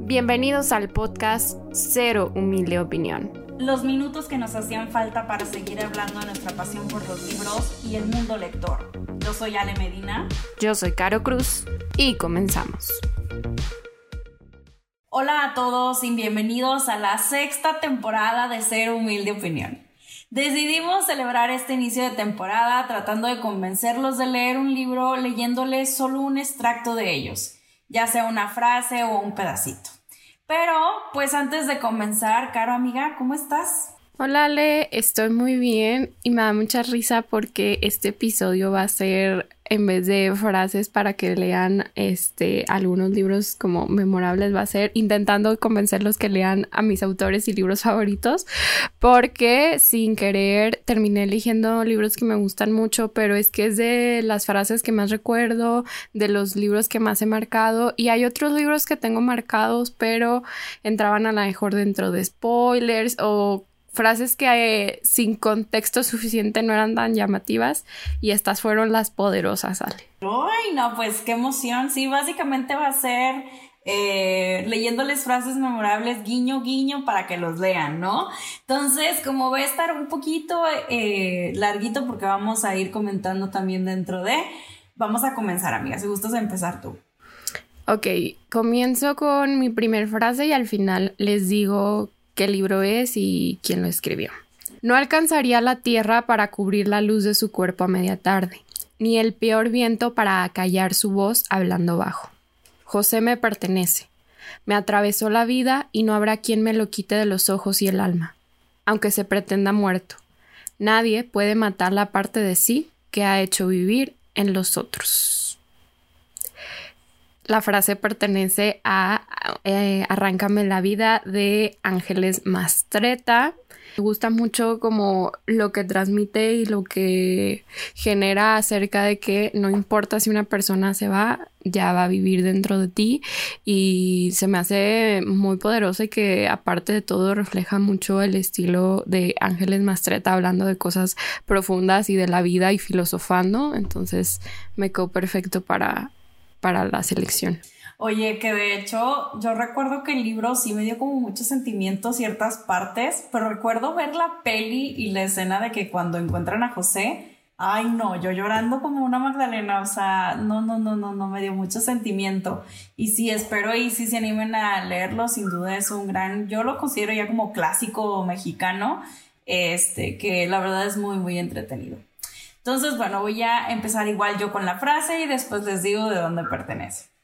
Bienvenidos al podcast Cero Humilde Opinión. Los minutos que nos hacían falta para seguir hablando de nuestra pasión por los libros y el mundo lector. Yo soy Ale Medina. Yo soy Caro Cruz y comenzamos. Hola a todos y bienvenidos a la sexta temporada de Cero Humilde Opinión. Decidimos celebrar este inicio de temporada tratando de convencerlos de leer un libro leyéndoles solo un extracto de ellos ya sea una frase o un pedacito. Pero, pues antes de comenzar, Caro amiga, ¿cómo estás? Hola Ale, estoy muy bien y me da mucha risa porque este episodio va a ser en vez de frases para que lean este algunos libros como memorables va a ser intentando convencerlos que lean a mis autores y libros favoritos porque sin querer terminé eligiendo libros que me gustan mucho pero es que es de las frases que más recuerdo de los libros que más he marcado y hay otros libros que tengo marcados pero entraban a lo mejor dentro de spoilers o frases que eh, sin contexto suficiente no eran tan llamativas y estas fueron las poderosas, Ale. Uy, no, pues qué emoción. Sí, básicamente va a ser eh, leyéndoles frases memorables, guiño, guiño, para que los lean, ¿no? Entonces, como va a estar un poquito eh, larguito porque vamos a ir comentando también dentro de, vamos a comenzar, amiga. Si gustas empezar tú. Ok, comienzo con mi primer frase y al final les digo qué libro es y quién lo escribió. No alcanzaría la tierra para cubrir la luz de su cuerpo a media tarde, ni el peor viento para acallar su voz hablando bajo. José me pertenece. Me atravesó la vida y no habrá quien me lo quite de los ojos y el alma, aunque se pretenda muerto. Nadie puede matar la parte de sí que ha hecho vivir en los otros. La frase pertenece a eh, Arráncame la vida de Ángeles Mastreta. Me gusta mucho como lo que transmite y lo que genera acerca de que no importa si una persona se va, ya va a vivir dentro de ti y se me hace muy poderoso y que aparte de todo refleja mucho el estilo de Ángeles Mastreta hablando de cosas profundas y de la vida y filosofando. Entonces me quedó perfecto para para la selección. Oye, que de hecho yo recuerdo que el libro sí me dio como muchos sentimientos ciertas partes, pero recuerdo ver la peli y la escena de que cuando encuentran a José, ay no, yo llorando como una Magdalena, o sea, no, no, no, no, no, me dio mucho sentimiento. Y sí, espero y sí se animen a leerlo, sin duda es un gran, yo lo considero ya como clásico mexicano, este, que la verdad es muy, muy entretenido. Entonces, bueno, voy a empezar igual yo con la frase y después les digo de dónde pertenece.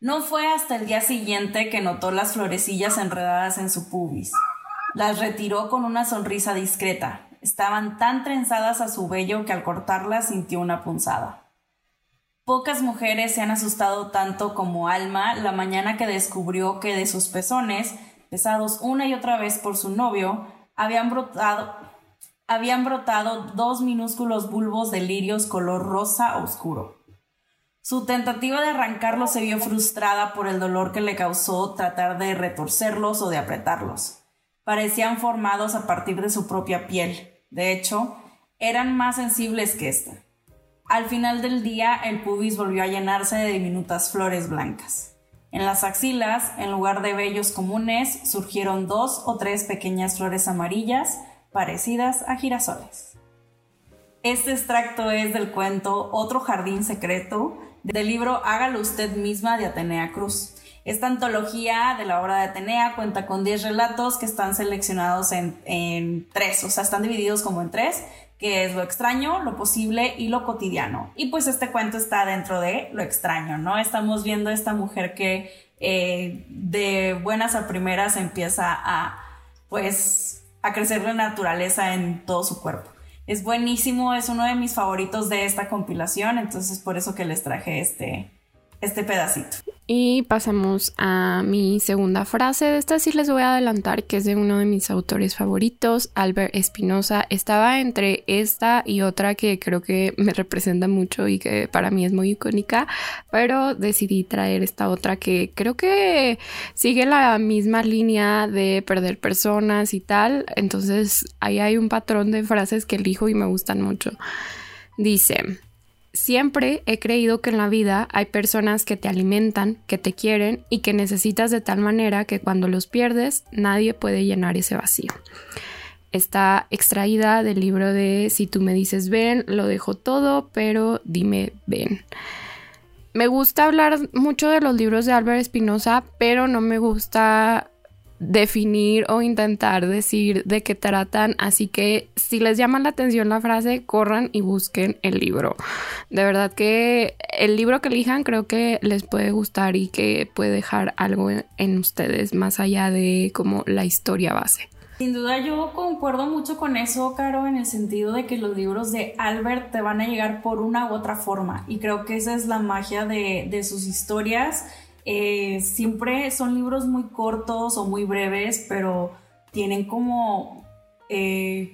No fue hasta el día siguiente que notó las florecillas enredadas en su pubis. Las retiró con una sonrisa discreta. Estaban tan trenzadas a su vello que al cortarlas sintió una punzada. Pocas mujeres se han asustado tanto como Alma la mañana que descubrió que de sus pezones, pesados una y otra vez por su novio, habían brotado, habían brotado dos minúsculos bulbos de lirios color rosa oscuro. Su tentativa de arrancarlos se vio frustrada por el dolor que le causó tratar de retorcerlos o de apretarlos. Parecían formados a partir de su propia piel. De hecho, eran más sensibles que ésta. Al final del día, el pubis volvió a llenarse de diminutas flores blancas. En las axilas, en lugar de vellos comunes, surgieron dos o tres pequeñas flores amarillas parecidas a girasoles. Este extracto es del cuento Otro jardín secreto del libro Hágalo usted misma de Atenea Cruz. Esta antología de la obra de Atenea cuenta con 10 relatos que están seleccionados en, en tres, o sea, están divididos como en tres, que es lo extraño, lo posible y lo cotidiano. Y pues este cuento está dentro de lo extraño, ¿no? Estamos viendo a esta mujer que eh, de buenas a primeras empieza a, pues, a crecer la naturaleza en todo su cuerpo. Es buenísimo, es uno de mis favoritos de esta compilación, entonces por eso que les traje este, este pedacito. Y pasamos a mi segunda frase. De esta sí les voy a adelantar que es de uno de mis autores favoritos, Albert Espinosa. Estaba entre esta y otra que creo que me representa mucho y que para mí es muy icónica, pero decidí traer esta otra que creo que sigue la misma línea de perder personas y tal. Entonces ahí hay un patrón de frases que elijo y me gustan mucho. Dice, Siempre he creído que en la vida hay personas que te alimentan, que te quieren y que necesitas de tal manera que cuando los pierdes nadie puede llenar ese vacío. Está extraída del libro de Si tú me dices ven, lo dejo todo, pero dime ven. Me gusta hablar mucho de los libros de Álvaro Espinosa, pero no me gusta definir o intentar decir de qué tratan, así que si les llama la atención la frase, corran y busquen el libro. De verdad que el libro que elijan creo que les puede gustar y que puede dejar algo en ustedes más allá de como la historia base. Sin duda yo concuerdo mucho con eso, Caro, en el sentido de que los libros de Albert te van a llegar por una u otra forma y creo que esa es la magia de, de sus historias eh, siempre son libros muy cortos o muy breves, pero tienen como eh,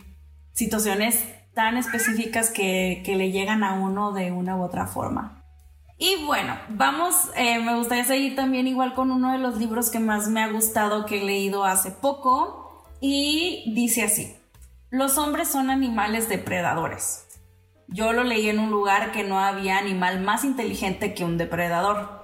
situaciones tan específicas que, le llegan a uno de una u otra forma. Y bueno, vamos, eh, me gustaría seguir también igual con uno de los libros que más me ha gustado que he leído hace poco y dice así, los hombres son animales depredadores. Yo lo leí en un lugar que no había animal más inteligente que un depredador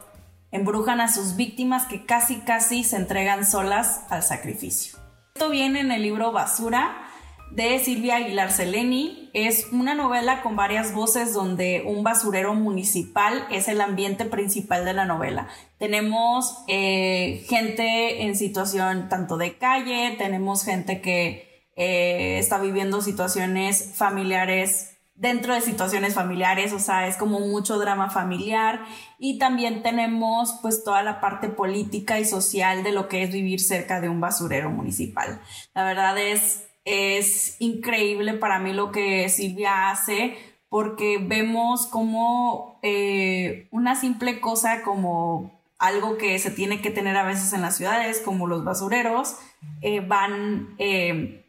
embrujan a sus víctimas que casi casi se entregan solas al sacrificio. Esto viene en el libro Basura de Silvia Aguilar Seleni. Es una novela con varias voces donde un basurero municipal es el ambiente principal de la novela. Tenemos eh, gente en situación tanto de calle, tenemos gente que eh, está viviendo situaciones familiares dentro de situaciones familiares, o sea, es como mucho drama familiar y también tenemos pues toda la parte política y social de lo que es vivir cerca de un basurero municipal. La verdad es, es increíble para mí lo que Silvia hace porque vemos como eh, una simple cosa como algo que se tiene que tener a veces en las ciudades, como los basureros, eh, van eh,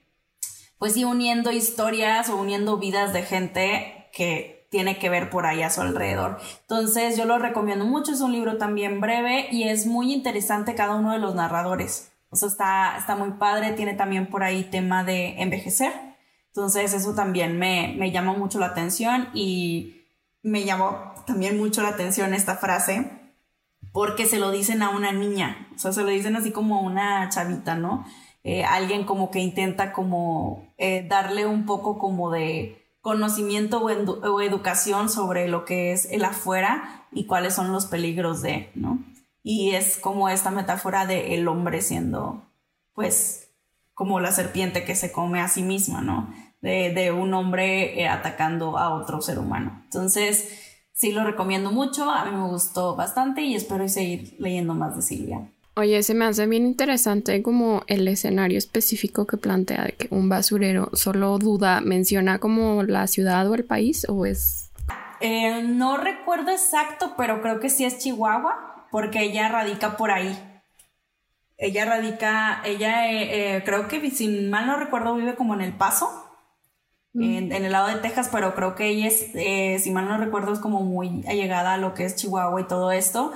pues sí uniendo historias o uniendo vidas de gente que tiene que ver por ahí a su alrededor. Entonces yo lo recomiendo mucho, es un libro también breve y es muy interesante cada uno de los narradores. O sea, está, está muy padre, tiene también por ahí tema de envejecer. Entonces eso también me, me llama mucho la atención y me llamó también mucho la atención esta frase porque se lo dicen a una niña, o sea, se lo dicen así como a una chavita, ¿no? Eh, alguien como que intenta como eh, darle un poco como de conocimiento o, educación sobre lo que es el afuera y cuáles son los peligros de, ¿no? Y es como esta metáfora de el hombre siendo, pues, como la serpiente que se come a sí misma, ¿no? De, un hombre eh, atacando a otro ser humano. Entonces, sí lo recomiendo mucho, a mí me gustó bastante y espero seguir leyendo más de Silvia. Oye, se me hace bien interesante como el escenario específico que plantea de que un basurero solo duda, menciona como la ciudad o el país o es... Eh, no recuerdo exacto, pero creo que sí es Chihuahua, porque ella radica por ahí. Ella radica, ella eh, eh, creo que si mal no recuerdo vive como en El Paso, mm. en, en, el lado de Texas, pero creo que ella es, si mal no recuerdo, es como muy allegada a lo que es Chihuahua y todo esto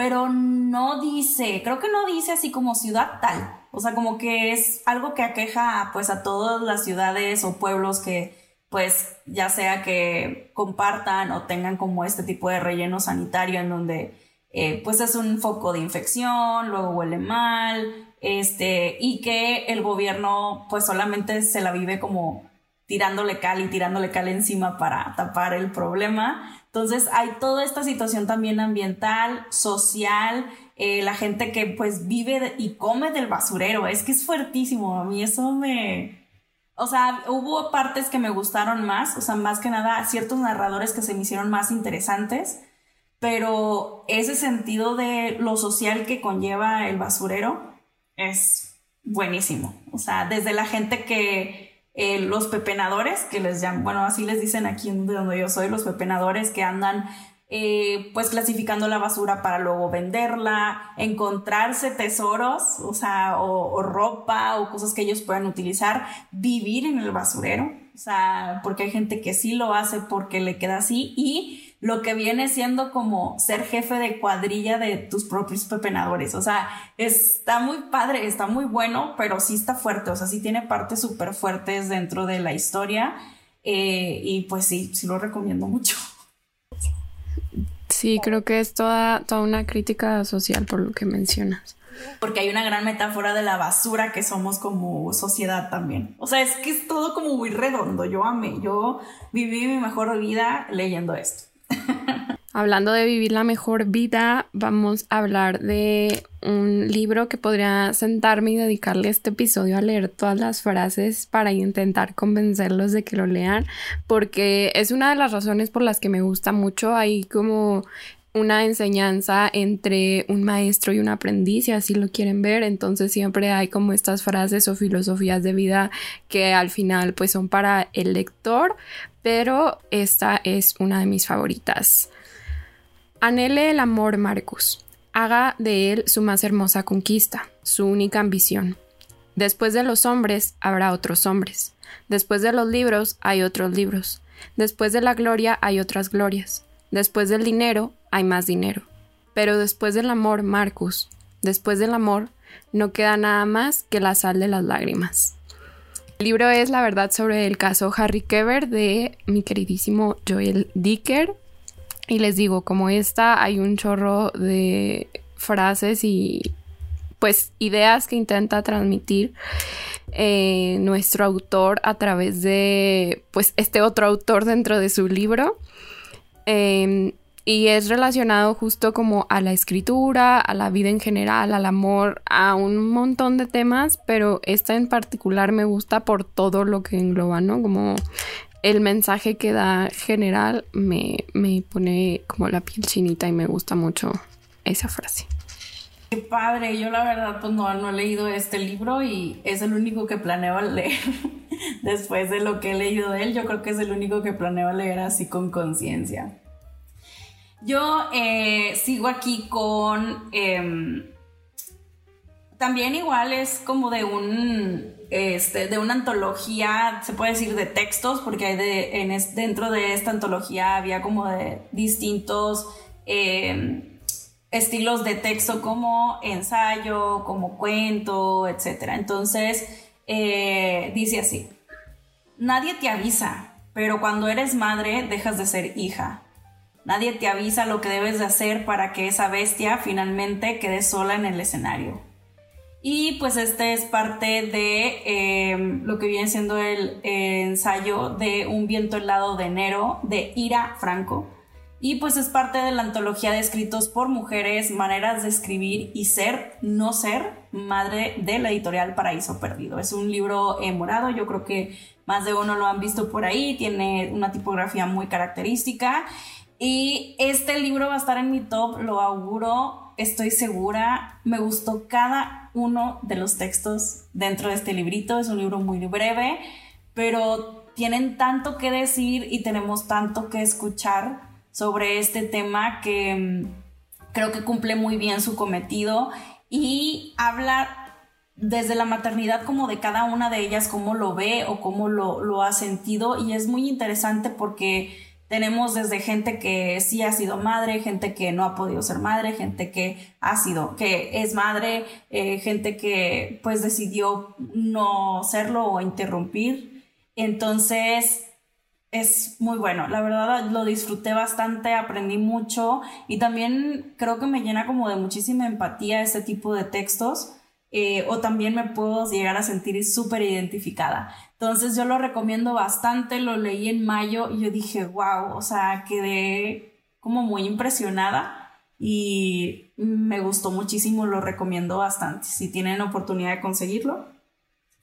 pero no dice, creo que no dice así como ciudad tal. O sea, como que es algo que aqueja pues a todas las ciudades o pueblos que pues ya sea que compartan o tengan como este tipo de relleno sanitario en donde eh, pues es un foco de infección, luego huele mal, este, y que el gobierno pues solamente se la vive como tirándole cal y tirándole cal encima para tapar el problema. Entonces hay toda esta situación también ambiental, social, eh, la gente que pues vive y come del basurero, es que es fuertísimo, a mí eso me... O sea, hubo partes que me gustaron más, o sea, más que nada ciertos narradores que se me hicieron más interesantes, pero ese sentido de lo social que conlleva el basurero es buenísimo. O sea, desde la gente que eh, los pepenadores, que les llaman, bueno, así les dicen aquí donde yo soy, los pepenadores que andan eh, pues clasificando la basura para luego venderla, encontrarse tesoros, o sea, o, ropa o cosas que ellos puedan utilizar, vivir en el basurero, o sea, porque hay gente que sí lo hace porque le queda así y lo que viene siendo como ser jefe de cuadrilla de tus propios pepenadores. O sea, está muy padre, está muy bueno, pero sí está fuerte. O sea, sí tiene partes súper fuertes dentro de la historia. Eh, y pues sí, sí lo recomiendo mucho. Sí, creo que es toda, toda una crítica social por lo que mencionas. Porque hay una gran metáfora de la basura que somos como sociedad también. O sea, es que es todo como muy redondo. Yo amé, yo viví mi mejor vida leyendo esto. Hablando de vivir la mejor vida, vamos a hablar de un libro que podría sentarme y dedicarle este episodio a leer todas las frases para intentar convencerlos de que lo lean, porque es una de las razones por las que me gusta mucho. Hay como una enseñanza entre un maestro y un aprendiz, así lo quieren ver. Entonces siempre hay como estas frases o filosofías de vida que al final pues son para el lector, pero esta es una de mis favoritas. Anhele el amor, Marcus. Haga de él su más hermosa conquista, su única ambición. Después de los hombres habrá otros hombres. Después de los libros hay otros libros. Después de la gloria hay otras glorias. Después del dinero hay más dinero. Pero después del amor, Marcus, después del amor, no queda nada más que la sal de las lágrimas. El libro es la verdad sobre el caso Harry Keber de mi queridísimo Joel Dicker y les digo, como esta, hay un chorro de frases y pues ideas que intenta transmitir eh, nuestro autor a través de pues este otro autor dentro de su libro. Em, y es relacionado justo como a la escritura, a la vida en general, al amor, a un montón de temas, pero esta en particular me gusta por todo lo que engloba, ¿no? Como el mensaje que da general me, pone como la piel chinita y me gusta mucho esa frase. Qué padre, yo la verdad pues no, no he leído este libro y es el único que planeo leer. Después de lo que he leído de él, yo creo que es el único que planeo leer así con conciencia. Yo eh, sigo aquí con... Em, también igual es como de un este, de una antología, se puede decir de textos, porque hay de, en dentro de esta antología había como de distintos em, estilos de texto como ensayo, como cuento, etc. Entonces, eh, dice así, nadie te avisa, pero cuando eres madre dejas de ser hija. Nadie te avisa lo que debes de hacer para que esa bestia finalmente quede sola en el escenario. Y pues este es parte de em, lo que viene siendo el ensayo de Un viento helado de enero de Ira Franco. Y pues es parte de la antología de escritos por mujeres, maneras de escribir y ser, no ser, madre de la editorial Paraíso Perdido. Es un libro morado, yo creo que más de uno lo han visto por ahí, tiene una tipografía muy característica. Y este libro va a estar en mi top, lo auguro, estoy segura. Me gustó cada uno de los textos dentro de este librito. Es un libro muy breve, pero tienen tanto que decir y tenemos tanto que escuchar sobre este tema que mm, creo que cumple muy bien su cometido y habla desde la maternidad como de cada una de ellas, cómo lo ve o cómo lo, lo ha sentido y es muy interesante porque tenemos desde gente que sí ha sido madre, gente que no ha podido ser madre, gente que ha sido, que es madre, eh, gente que pues decidió no serlo o interrumpir. Entonces es muy bueno, la verdad lo disfruté bastante, aprendí mucho y también creo que me llena como de muchísima empatía este tipo de textos. Eh, o también me puedo llegar a sentir súper identificada. Entonces yo lo recomiendo bastante, lo leí en mayo y yo dije, wow, o sea, quedé como muy impresionada y me gustó muchísimo, lo recomiendo bastante. Si tienen oportunidad de conseguirlo,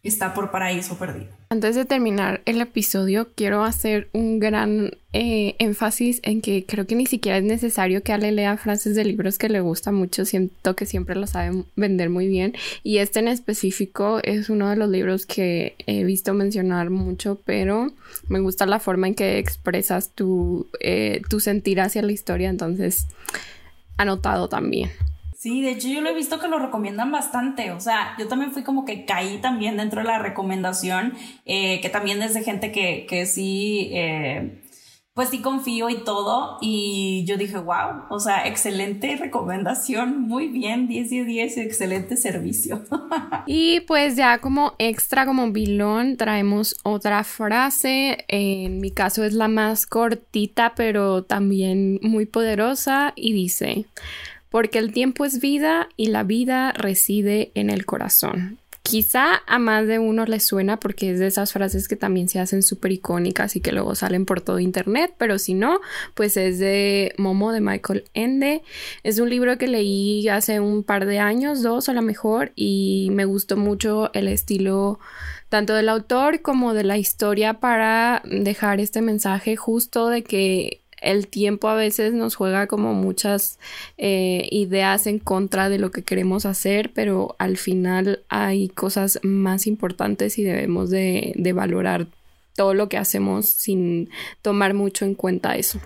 está por paraíso perdido. Antes de terminar el episodio, quiero hacer un gran eh, énfasis en que creo que ni siquiera es necesario que Ale lea frases de libros que le gusta mucho, siento que siempre lo saben vender muy bien y este en específico es uno de los libros que he visto mencionar mucho, pero me gusta la forma en que expresas tu, eh, tu sentir hacia la historia, entonces anotado también. Sí, de hecho yo lo he visto que lo recomiendan bastante, o sea, yo también fui como que caí también dentro de la recomendación, eh, que también desde gente que, que sí, eh, pues sí confío y todo. Y yo dije, wow, o sea, excelente recomendación, muy bien, 10 de 10, excelente servicio. y pues ya como extra, como bilón, traemos otra frase. En mi caso es la más cortita, pero también muy poderosa y dice, porque el tiempo es vida y la vida reside en el corazón. Quizá a más de uno le suena porque es de esas frases que también se hacen súper icónicas y que luego salen por todo internet, pero si no, pues es de Momo de Michael Ende. Es un libro que leí hace un par de años, dos a lo mejor, y me gustó mucho el estilo tanto del autor como de la historia para dejar este mensaje justo de que el tiempo a veces nos juega como muchas eh, ideas en contra de lo que queremos hacer, pero al final hay cosas más importantes y debemos de, de valorar todo lo que hacemos sin tomar mucho en cuenta eso.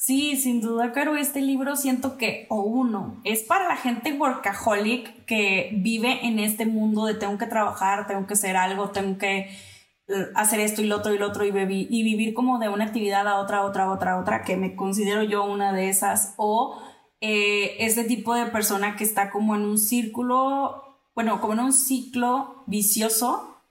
Sí, sin duda, Caro, este libro siento que, o uno, es para la gente workaholic que vive en este mundo de tengo que trabajar, tengo que hacer algo, tengo que hacer esto y lo otro y lo otro y, y vivir como de una actividad a otra, otra, otra, otra, que me considero yo una de esas, o eh, este tipo de persona que está como en un círculo, bueno, como en un ciclo vicioso,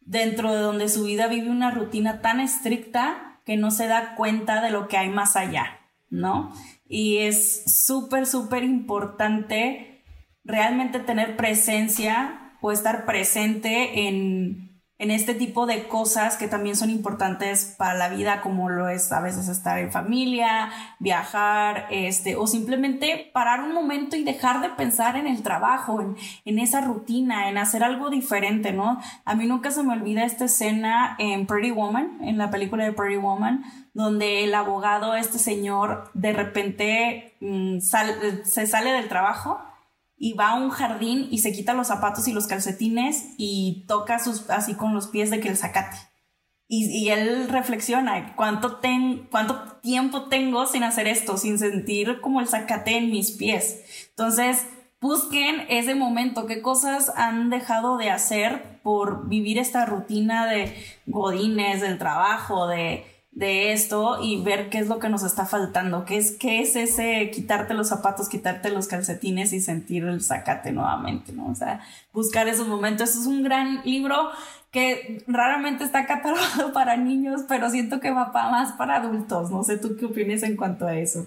dentro de donde su vida vive una rutina tan estricta que no se da cuenta de lo que hay más allá, ¿no? Y es súper, súper importante realmente tener presencia o estar presente en en este tipo de cosas que también son importantes para la vida, como lo es a veces estar en familia, viajar, este, o simplemente parar un momento y dejar de pensar en el trabajo, en, en esa rutina, en hacer algo diferente, ¿no? A mí nunca se me olvida esta escena en Pretty Woman, en la película de Pretty Woman, donde el abogado, este señor, de repente mm, se sale del trabajo y va a un jardín y se quita los zapatos y los calcetines y toca sus, así con los pies de que el zacate. Y, y él reflexiona, ¿cuánto, ten, ¿cuánto tiempo tengo sin hacer esto, sin sentir como el zacate en mis pies? Entonces, busquen ese momento, qué cosas han dejado de hacer por vivir esta rutina de godines, del trabajo, de de esto y ver qué es lo que nos está faltando, qué es, qué es ese quitarte los zapatos, quitarte los calcetines y sentir el zacate nuevamente, ¿no? O sea, buscar esos momentos. Es un gran libro que raramente está catalogado para niños, pero siento que va más para adultos. No sé tú qué opinas en cuanto a eso.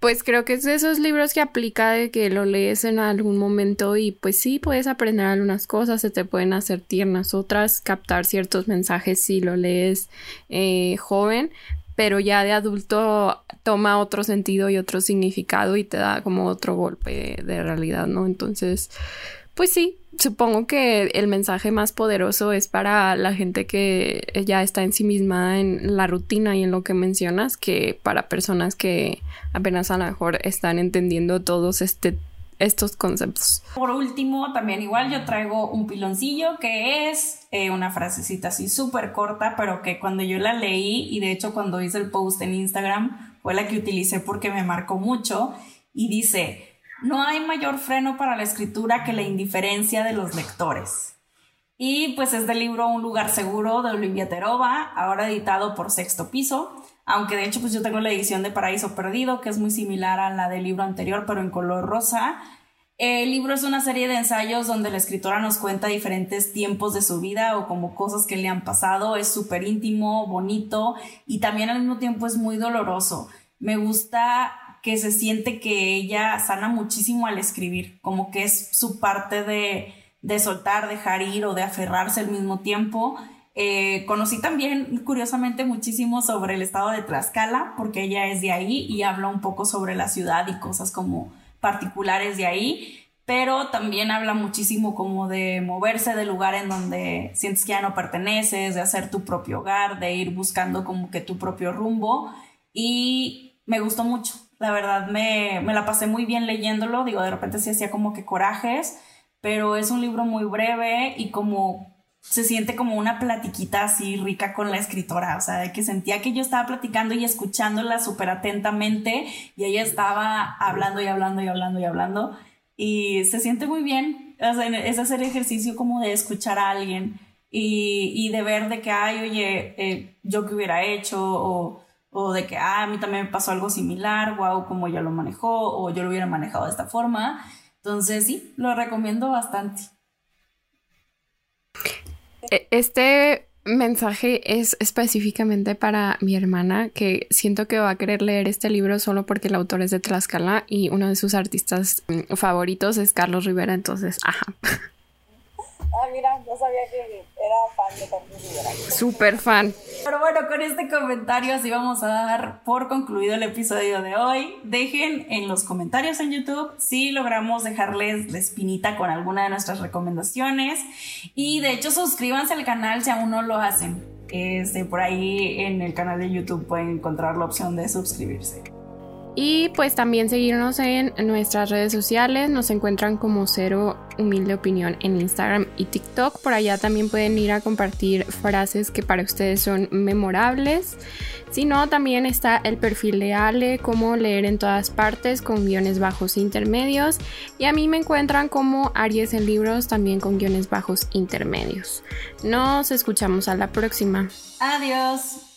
Pues creo que es de esos libros que aplica de que lo lees en algún momento y pues sí puedes aprender algunas cosas, se te pueden hacer tiernas otras, captar ciertos mensajes si lo lees eh, joven, pero ya de adulto toma otro sentido y otro significado y te da como otro golpe de realidad, ¿no? Entonces, pues sí, supongo que el mensaje más poderoso es para la gente que ya está en sí misma en la rutina y en lo que mencionas que para personas que apenas a lo mejor están entendiendo todos este estos conceptos. Por último, también igual yo traigo un piloncillo que es eh, una frasecita así súper corta, pero que cuando yo la leí y de hecho cuando hice el post en Instagram fue la que utilicé porque me marcó mucho y dice, no hay mayor freno para la escritura que la indiferencia de los lectores. Y pues es del libro Un lugar seguro de Olivia Terova, ahora editado por Sexto Piso, aunque de hecho pues yo tengo la edición de Paraíso Perdido, que es muy similar a la del libro anterior, pero en color rosa. El libro es una serie de ensayos donde la escritora nos cuenta diferentes tiempos de su vida o como cosas que le han pasado. Es súper íntimo, bonito y también al mismo tiempo es muy doloroso. Me gusta que se siente que ella sana muchísimo al escribir, como que es su parte de, de soltar, dejar ir o de aferrarse al mismo tiempo. Eh, conocí también, curiosamente, muchísimo sobre el estado de Tlaxcala, porque ella es de ahí y habla un poco sobre la ciudad y cosas como particulares de ahí, pero también habla muchísimo como de moverse del lugar en donde sientes que ya no perteneces, de hacer tu propio hogar, de ir buscando como que tu propio rumbo y me gustó mucho la verdad me, me la pasé muy bien leyéndolo, digo, de repente sí hacía como que corajes, pero es un libro muy breve y como se siente como una platiquita así rica con la escritora, o sea, de que sentía que yo estaba platicando y escuchándola súper atentamente y ella estaba hablando y hablando y hablando y hablando y se siente muy bien, o sea, es hacer ejercicio como de escuchar a alguien y, y de ver de que, ay, oye, eh, yo qué hubiera hecho o o de que, ah, a mí también me pasó algo similar, wow, como ya lo manejó, o yo lo hubiera manejado de esta forma. Entonces, sí, lo recomiendo bastante. E, este mensaje es específicamente para mi hermana que siento que va a querer leer este libro solo porque el autor es de Tlaxcala y uno de sus artistas mm, favoritos es Carlos Rivera, entonces, ajá. Ah, mira, no sabía que era fan de Carlos Rivera. Súper fan. Pero bueno, con este comentario así vamos a dar por concluido el episodio de hoy. Dejen en los comentarios en YouTube si logramos dejarles la espinita con alguna de nuestras recomendaciones. Y de hecho suscríbanse al canal si aún no lo hacen. Este, por ahí en el canal de YouTube pueden encontrar la opción de suscribirse. Y pues también seguirnos en nuestras redes sociales. Nos encuentran como Cero Humilde Opinión en Instagram y TikTok. Por allá también pueden ir a compartir frases que para ustedes son memorables. Si no, también está el perfil de Ale, como leer en todas partes con guiones bajos intermedios. Y a mí me encuentran como Aries en libros, también con guiones bajos intermedios. Nos escuchamos a la próxima. Adiós.